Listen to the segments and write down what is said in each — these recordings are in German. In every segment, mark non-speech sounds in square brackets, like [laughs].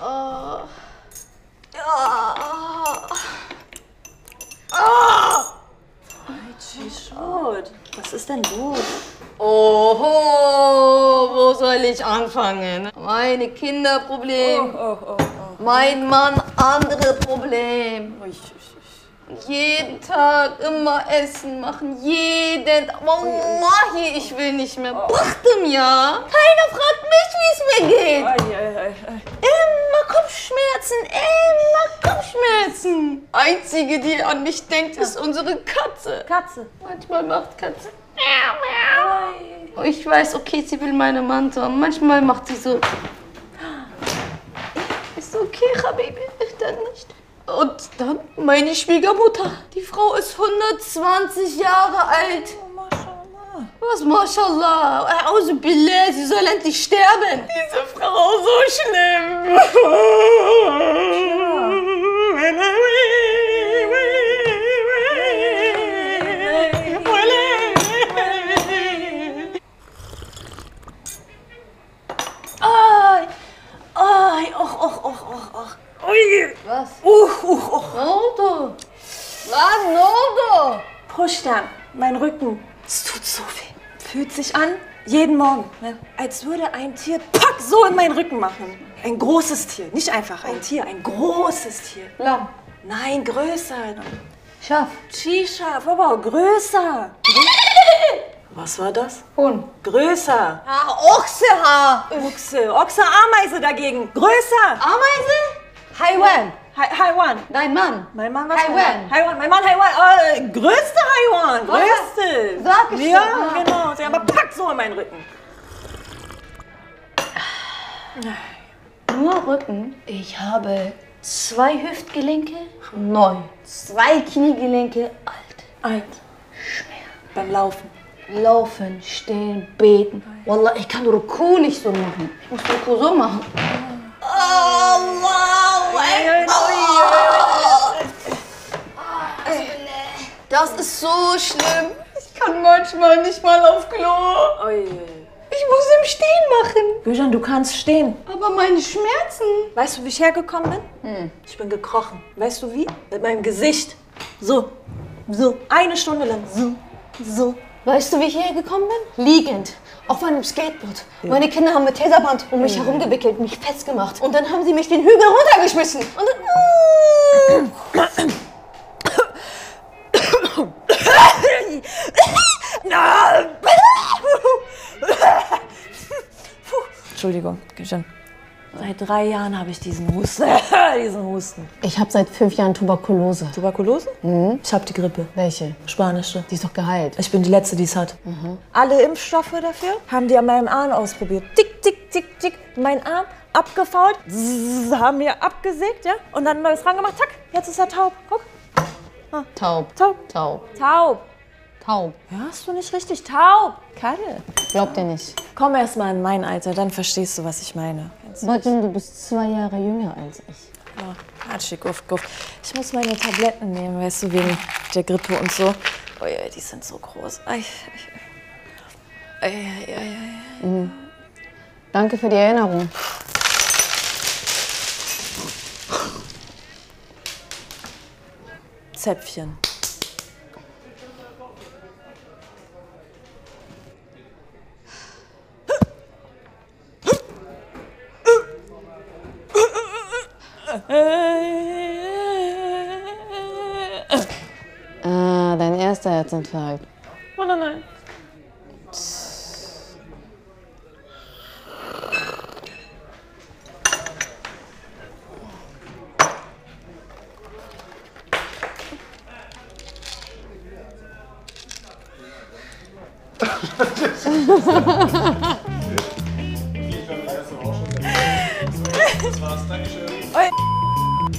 Oh. Ja. Oh. Schaut, was ist denn los? Oho, wo soll ich anfangen? Meine Kinderproblem. Oh, oh, oh. Mein Mann andere Problem. Jeden Tag immer Essen machen. Jeden Tag. Wallahi, ich will nicht mehr. Brachte mir. Keiner fragt mich, wie es mir geht. Ei, ei, ei, Kopfschmerzen, immer Kopfschmerzen. Einzige, die an mich denkt, ist unsere Katze. Katze. Manchmal macht Katze. Ich weiß, okay, sie will meine Manta. Und manchmal macht sie so. Ist okay, Habibi, dann nicht. Und dann meine Schwiegermutter. Die Frau ist 120 Jahre alt. Was, mashallah. Auzubillah, sie soll endlich sterben. Diese Frau so schlimm. Ai, ai, och, och, och, och, och. Ui. Was? Uch, uch, uch. Noldo. Was, Noldo? Pushta, mein Rücken. Es tut so weh. Fühlt sich an, jeden Morgen, ne? als würde ein Tier pack so in meinen Rücken machen. Ein großes Tier, nicht einfach ein Tier, ein großes Tier. Lamm. Nein, größer. Schaf. Shisha, aber größer. Was war das? Huhn. Größer. Ah, Ochsehaar. Ochse, Ochse, Ameise dagegen. Größer. Ameise? Haiwan. Hai- Haiwan. Dein Mann. Mein Mann was? Haiwan. Haiwan. Mein Mann Haiwan. Äh, größte Haiwan. Größte. Sag ich Ja, genau. Aber pack so in meinen Rücken. Nur Rücken. Ich habe zwei Hüftgelenke neu. Zwei Kniegelenke alt. Alt. Beim Laufen. Laufen, stehen, beten. Wallah, ich kann Ruku nicht so machen. Ich muss Ruku so machen. Allahu Das ist so schlimm. Ich kann manchmal nicht mal auf Klo. Ui. Ich muss im Stehen machen. Gülcan, du kannst stehen. Aber meine Schmerzen. Weißt du, wie ich hergekommen bin? Hm. Ich bin gekrochen. Weißt du wie? Mit meinem Gesicht. So. So. Eine Stunde lang. So. So. Weißt du, wie ich hierher gekommen bin? Liegend. Auf einem Skateboard. Meine Kinder haben mit Taserband um mich herumgewickelt, mich festgemacht. Und dann haben sie mich den Hügel runtergeschmissen. Und dann... [laughs] Entschuldigung, Gülcan. Seit drei Jahren habe ich diesen Husten. [laughs] diesen Husten. Ich habe seit fünf Jahren Tuberkulose. Tuberkulose? Ich habe die Grippe. Welche? Spanische. Die ist doch geheilt. Ich bin die Letzte, die es hat. Alle Impfstoffe dafür haben die an meinem Arm ausprobiert. Tick, tick, tick, tick. Mein Arm abgefault. Zzz, haben mir abgesägt, ja? Und dann neues dran gemacht. Tack, jetzt ist er taub. Guck. Taub. Taub. Taub. Taub. Taub. Hörst du nicht richtig? Taub. Kalle. Glaubt ihr nicht. Komm erst mal in mein Alter, dann verstehst du, was ich meine. Bajin, du bist zwei Jahre jünger als ich. Ja, Hatschi, guff, guff. Ich muss meine Tabletten nehmen, weißt du, wegen der Grippe und so. Oh ja, die sind so groß. Ei, ei, ei, ei, ei, ei. Danke für die Erinnerung. Zäpfchen. Ah, dein erster Herzinfarkt. Oh nein, nein.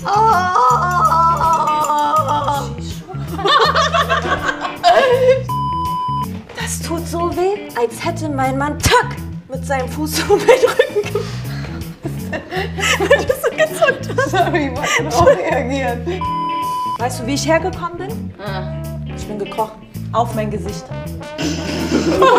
[laughs] Das tut so weh, als hätte mein Mann Tack mit seinem Fuß um meinen Rücken gemacht. [laughs] Weil du so gezuckt hast. Sorry, ich wollte drauf reagieren. Weißt du, wie ich hergekommen bin? Ich bin gekrochen. Auf mein Gesicht. [laughs]